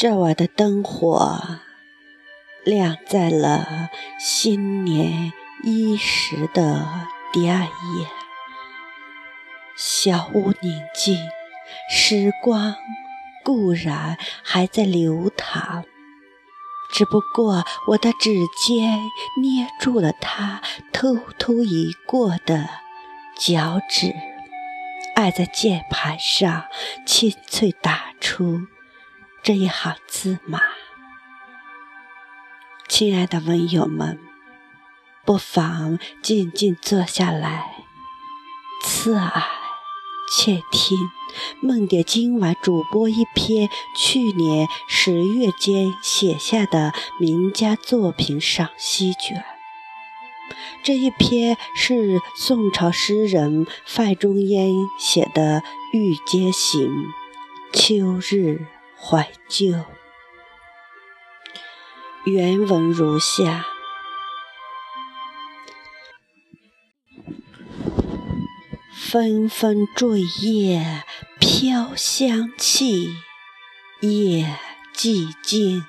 这晚的灯火亮在了新年伊始的第二夜，小屋宁静，时光固然还在流淌，只不过我的指尖捏住了它偷偷移过的脚趾。爱在键盘上清脆打出这一行字吗。亲爱的文友们，不妨静静坐下来，侧耳窃听梦蝶今晚主播一篇去年十月间写下的名家作品赏析卷。这一篇是宋朝诗人范仲淹写的《玉阶行·秋日怀旧》，原文如下：纷纷坠叶飘香气，夜寂静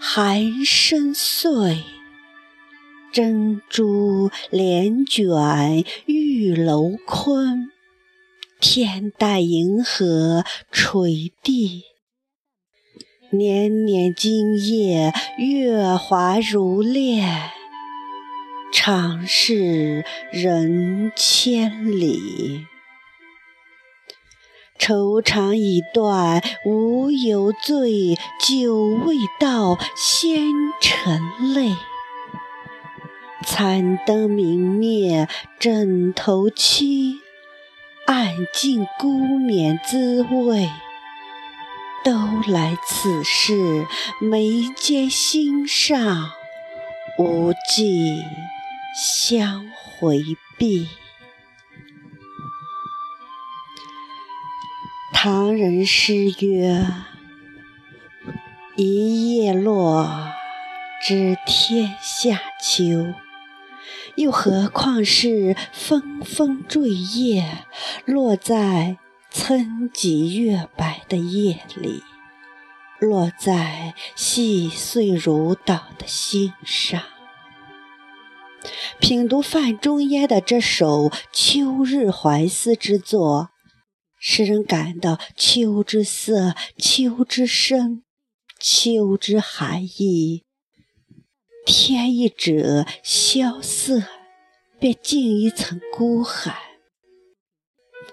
寒声碎。珍珠帘卷玉楼坤，天带银河垂地。年年今夜月华如练，长是人千里。愁肠已断无由醉，酒未到先成泪。残灯明灭枕头轻，暗尽孤眠滋味。都来此事眉间心上，无计相回避。唐人诗曰：“一叶落，知天下秋。”又何况是纷纷坠叶，落在层级月白的夜里，落在细碎如捣的心上。品读范仲淹的这首秋日怀思之作，使人感到秋之色、秋之声、秋之寒意。添一者萧瑟，便进一层孤寒。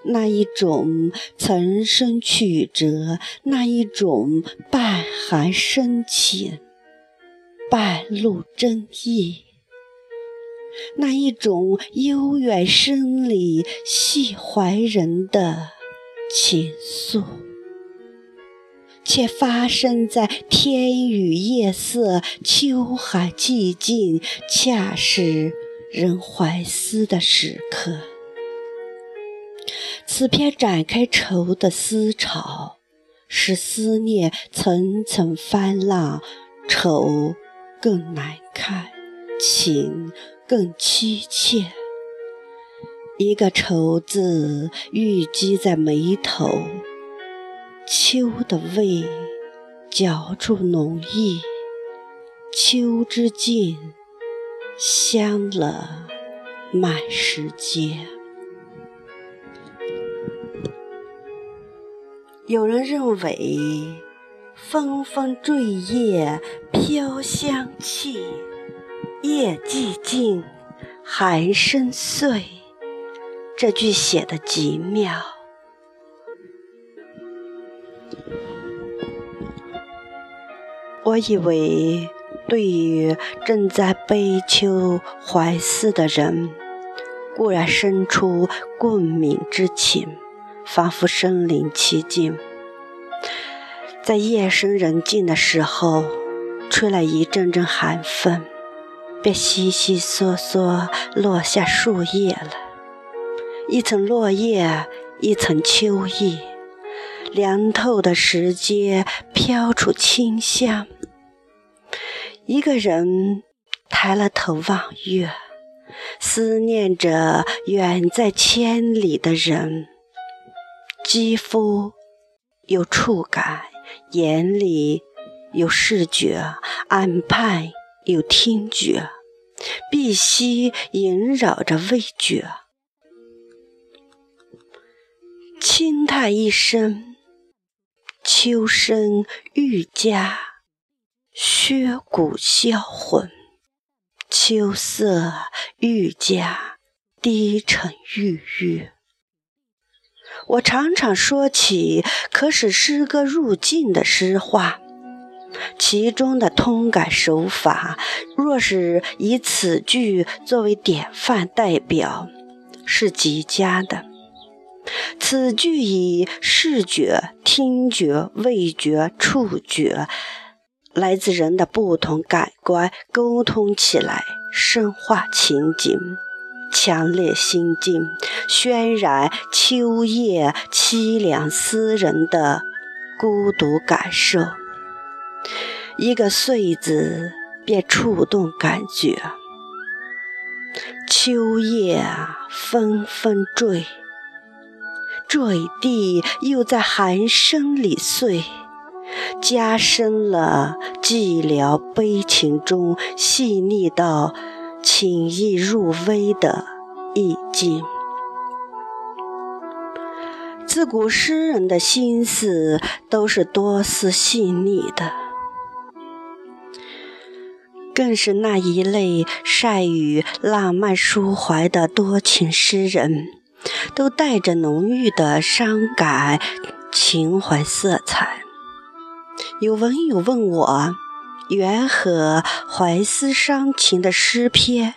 那一种层生曲折，那一种半含深情，半露真意，那一种悠远深里系怀人的情愫。且发生在天雨夜色、秋寒寂静，恰是人怀思的时刻。此篇展开愁的思潮，使思念层层翻浪，愁更难看，情更凄切。一个愁字郁积在眉头。秋的味，嚼住浓意；秋之静，香了满时间。有人认为，纷纷坠叶飘香气，夜寂静寒声碎。这句写的极妙。我以为，对于正在悲秋怀思的人，固然生出共鸣之情，仿佛身临其境。在夜深人静的时候，吹来一阵阵寒风，便悉悉嗦嗦落下树叶了，一层落叶，一层秋意。凉透的时节，飘出清香。一个人抬了头望月，思念着远在千里的人，肌肤有触感，眼里有视觉，耳畔有听觉，鼻息萦绕着味觉。轻叹一声，秋声愈加，削骨销魂。秋色愈加，低沉郁郁。我常常说起可使诗歌入境的诗话，其中的通感手法，若是以此句作为典范代表，是极佳的。此句以视觉、听觉、味觉、触觉，来自人的不同感官沟通起来，深化情景。强烈心境，渲染秋夜凄凉思人的孤独感受。一个“岁”字，便触动感觉。秋叶纷纷坠，坠地又在寒声里碎，加深了寂寥悲情中细腻到。情意入微的意境。自古诗人的心思都是多思细腻的，更是那一类善于浪漫抒怀的多情诗人，都带着浓郁的伤感情怀色彩。有文友问我。元和怀思伤情的诗篇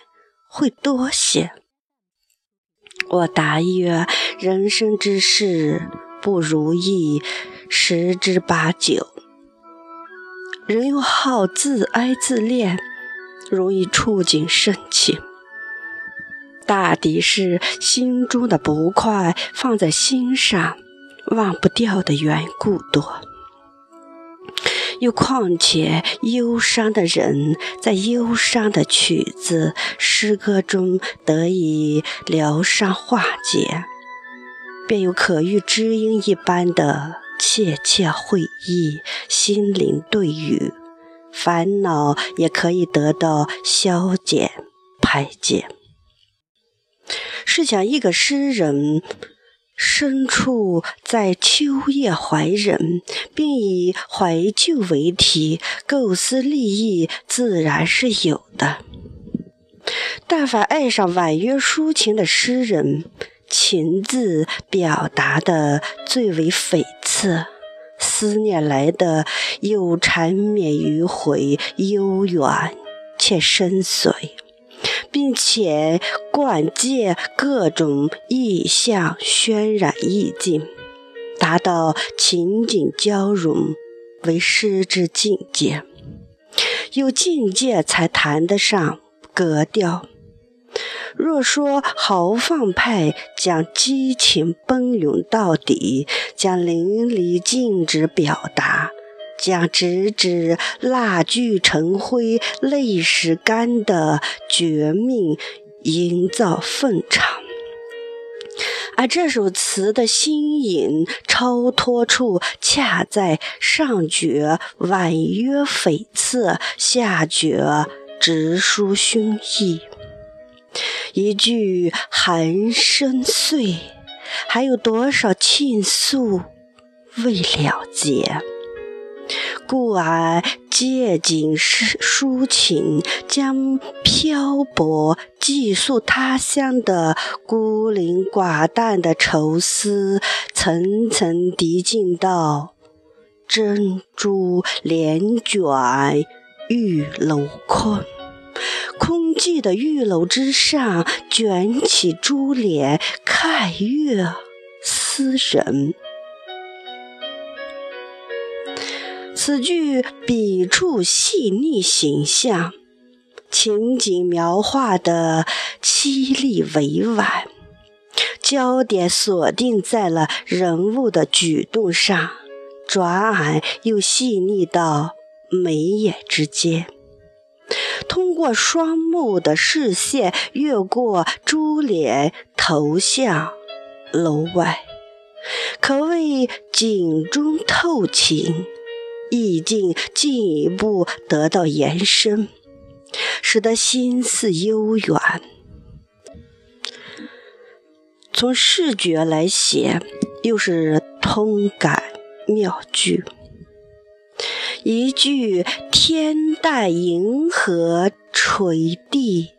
会多些。我答曰：人生之事不如意十之八九，人又好自哀自恋，容易触景生情，大抵是心中的不快放在心上，忘不掉的缘故多。又况且，忧伤的人在忧伤的曲子、诗歌中得以疗伤化解，便有可遇知音一般的切切会意、心灵对语，烦恼也可以得到消减排解。试想，一个诗人。深处在秋夜怀人，并以怀旧为题，构思立意，自然是有的。但凡爱上婉约抒情的诗人，情字表达的最为悱恻，思念来的又缠绵迂回，悠远且深邃。并且贯借各种意象，渲染意境，达到情景交融为诗之境界。有境界才谈得上格调。若说豪放派将激情奔涌到底，将淋漓尽致表达。将直指蜡炬成灰泪始干的绝命营造愤场，而这首词的新颖超脱处，恰在上绝婉约悱恻，下绝直抒胸臆。一句寒声碎，还有多少倾诉未了结？故而借景抒情，将漂泊寄宿他乡的孤零寡淡的愁思，层层递进到珍珠帘卷玉楼空，空寂的玉楼之上，卷起珠帘，看月思人。此句笔触细腻，形象情景描画的凄厉委婉，焦点锁定在了人物的举动上，转而又细腻到眉眼之间。通过双目的视线，越过珠帘，投向楼外，可谓景中透情。意境进一步得到延伸，使得心思悠远。从视觉来写，又是通感妙句。一句“天带银河垂地，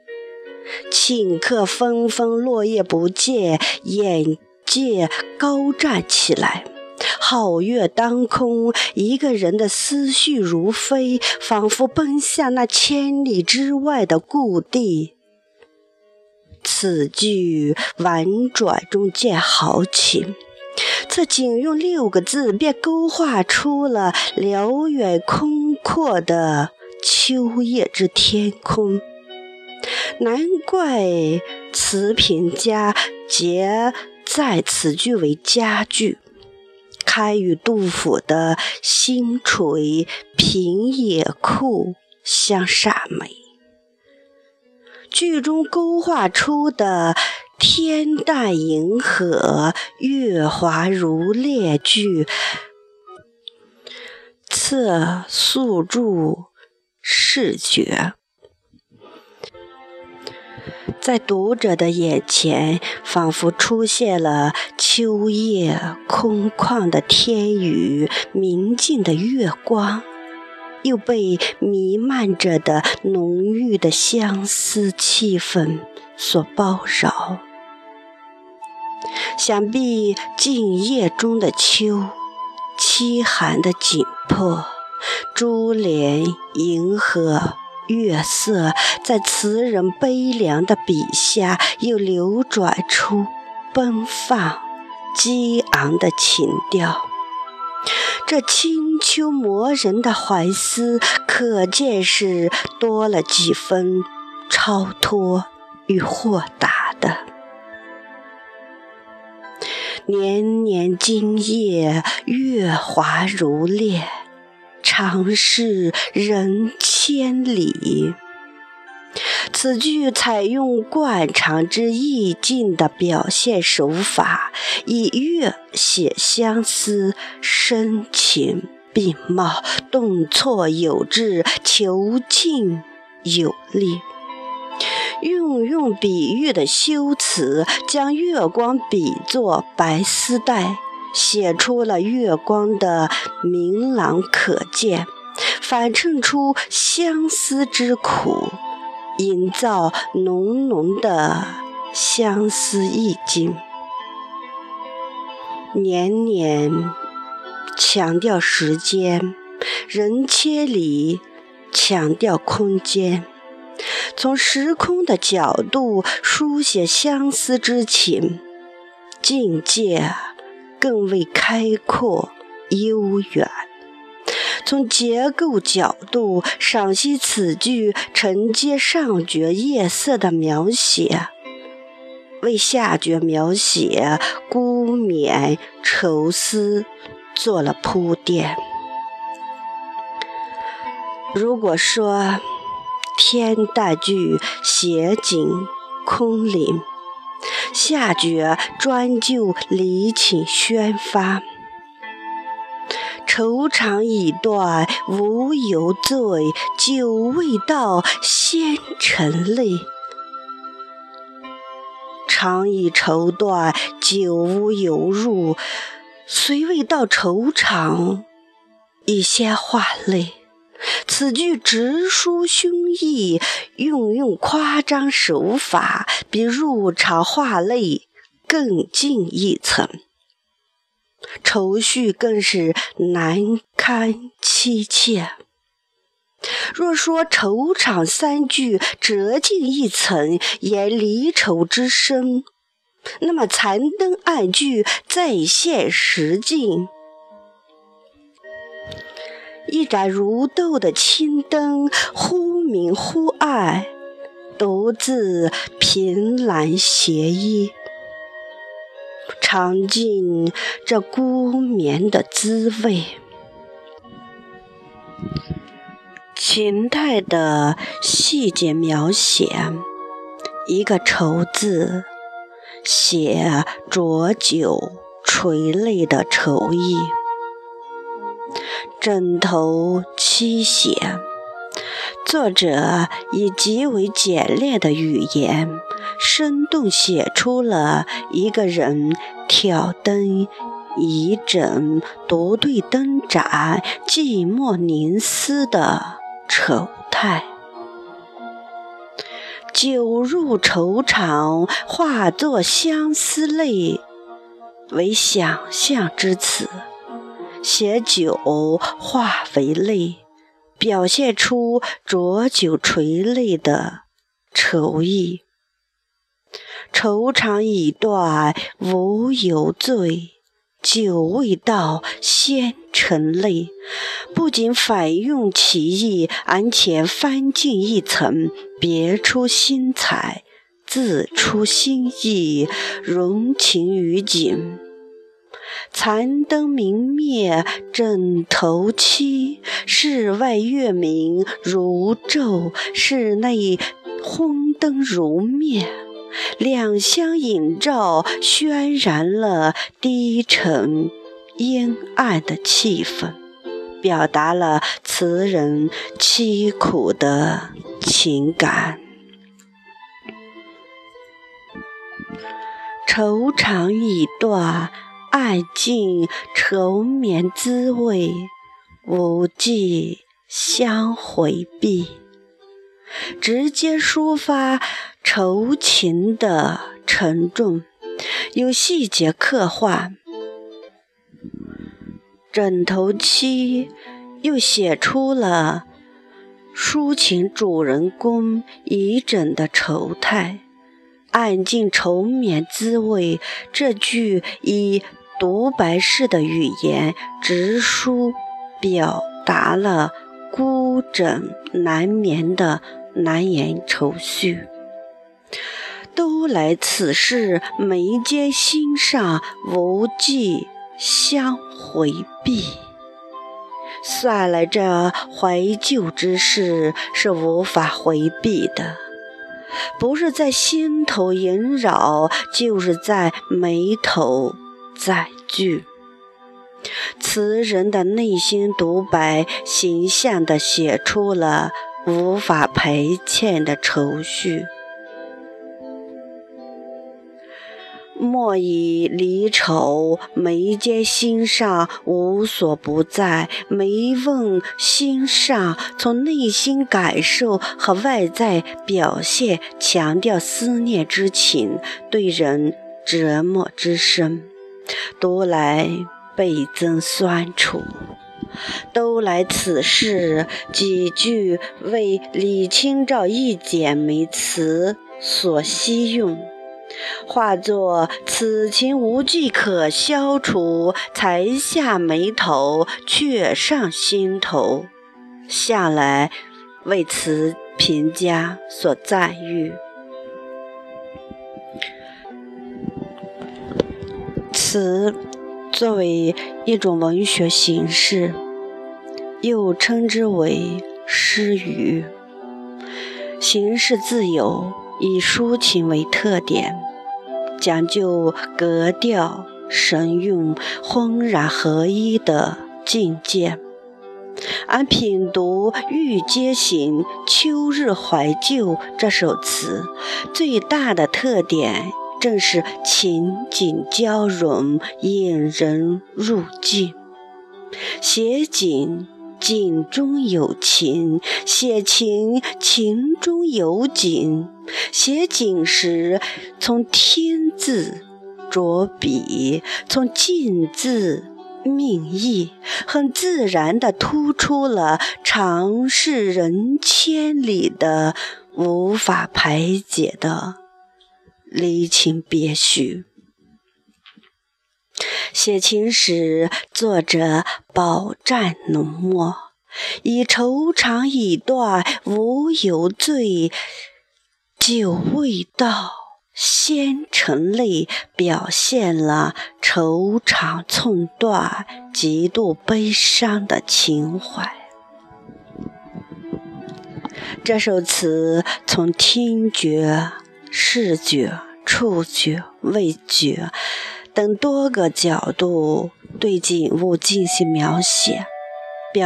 顷刻纷纷落叶不见”，眼界高站起来。皓月当空，一个人的思绪如飞，仿佛奔向那千里之外的故地。此句婉转中见豪情。这仅用六个字，便勾画出了辽远空阔的秋夜之天空。难怪词评家皆在此句为佳句，堪与杜甫的“星垂平野阔”相煞美。句中勾画出的。天淡银河，月华如列句，次诉诸视觉，在读者的眼前，仿佛出现了秋夜空旷的天宇，明净的月光，又被弥漫着的浓郁的相思气氛所包绕。想必静夜中的秋，凄寒的紧迫，珠帘银河月色，在词人悲凉的笔下，又流转出奔放激昂的情调。这清秋磨人的怀思，可见是多了几分超脱与豁达的。年年今夜，月华如练，长是人千里。此句采用惯常之意境的表现手法，以月写相思，深情并茂，动挫有致，遒劲有力。运用比喻的修辞，将月光比作白丝带，写出了月光的明朗可见，反衬出相思之苦，营造浓浓的相思意境。年年强调时间，人千里强调空间。从时空的角度书写相思之情，境界更为开阔悠远；从结构角度赏析此句承接上绝夜色的描写，为下绝描写孤眠愁思做了铺垫。如果说，天淡句写景空灵，下绝专就离情宣发。愁肠已断无由醉，酒未到先沉泪。肠已愁断酒无由入，虽未到愁肠，已先化泪。此句直抒胸臆，运用夸张手法，比入场化泪更进一层，愁绪更是难堪凄切。若说愁场三句折进一层，言离愁之深，那么残灯暗句再现实境。一盏如豆的青灯，忽明忽暗，独自凭栏斜倚，尝尽这孤眠的滋味。情态的细节描写，一个“愁”字，写浊酒垂泪的愁意。枕头七写。作者以极为简练的语言，生动写出了一个人挑灯倚枕、独对灯盏、寂寞凝思的丑态。酒入愁肠，化作相思泪，为想象之词。写酒化为泪。表现出浊酒垂泪的愁意。愁肠已断无有醉，酒未到先沉泪。不仅反用其意，而且翻进一层，别出心裁，自出心意，融情于景。残灯明灭枕头凄，室外月明如昼，室内昏灯如面，两相映照，渲染了低沉阴暗的气氛，表达了词人凄苦的情感。愁肠已断。爱尽愁眠滋味，无计相回避。直接抒发愁情的沉重，有细节刻画。枕头七又写出了抒情主人公倚枕的愁态。暗尽愁眠滋味，这句以。独白式的语言，直抒表达了孤枕难眠的难言愁绪。都来此事，眉间心上，无计相回避。算来这怀旧之事是无法回避的，不是在心头萦绕，就是在眉头。载具，词人的内心独白，形象地写出了无法赔欠的愁绪。莫以离愁，眉间心上无所不在。眉问心上，从内心感受和外在表现，强调思念之情，对人折磨之深。读来倍增酸楚，都来此事几句为李清照一剪梅词所惜用，化作此情无计可消除，才下眉头，却上心头，向来为此评价所赞誉。词作为一种文学形式，又称之为诗语，形式自由，以抒情为特点，讲究格调、神韵浑然合一的境界。而品读《玉阶行·秋日怀旧》这首词，最大的特点。正是情景交融，引人入境。写景，景中有情；写情，情中有景。写景时，从天字着笔，从静字命意，很自然地突出了常是人千里的无法排解的。离情别绪，写情时，作者饱蘸浓墨，以愁肠已断无由醉，酒未到先沉泪，表现了愁肠寸断、极度悲伤的情怀。这首词从听觉。视觉、触觉、味觉等多个角度对景物进行描写，表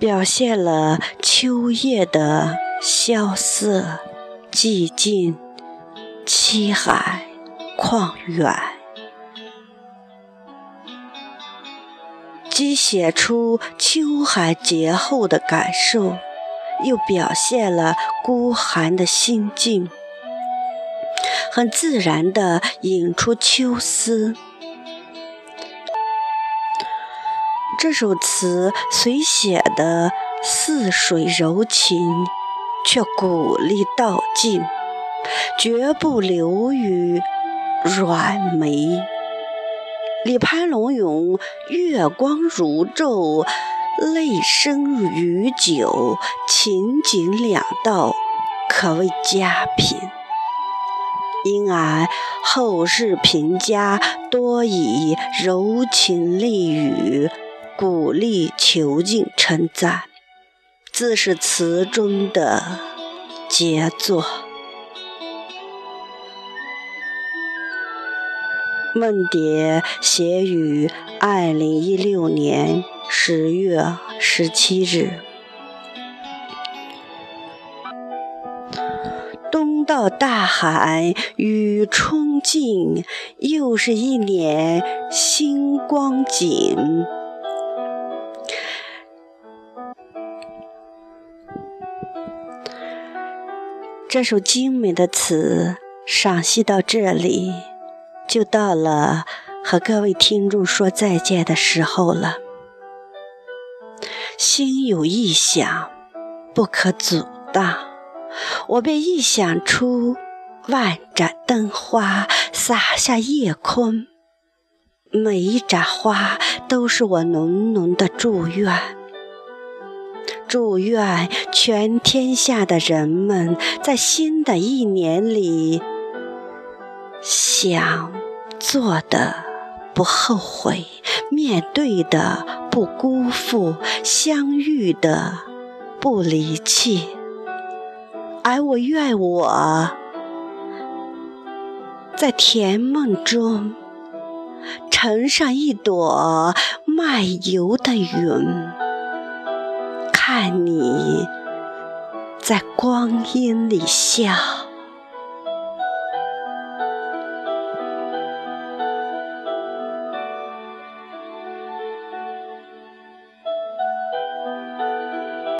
表现了秋夜的萧瑟、寂静、凄海、旷远，既写出秋海劫后的感受，又表现了孤寒的心境。很自然地引出秋思。这首词虽写的似水柔情，却鼓励道尽，绝不流于软眉。李潘龙咏月光如昼，泪生于酒，情景两道，可谓佳品。因而后世评价多以柔情丽语、鼓励遒劲称赞，自是词中的杰作。梦蝶写于二零一六年十月十七日。东到大海与春尽，又是一年新光景。这首精美的词赏析到这里，就到了和各位听众说再见的时候了。心有意想，不可阻挡。我便臆想出万盏灯花洒下夜空，每一盏花都是我浓浓的祝愿，祝愿全天下的人们在新的一年里，想做的不后悔，面对的不辜负，相遇的不离弃。而我愿我在甜梦中乘上一朵漫游的云，看你在光阴里笑。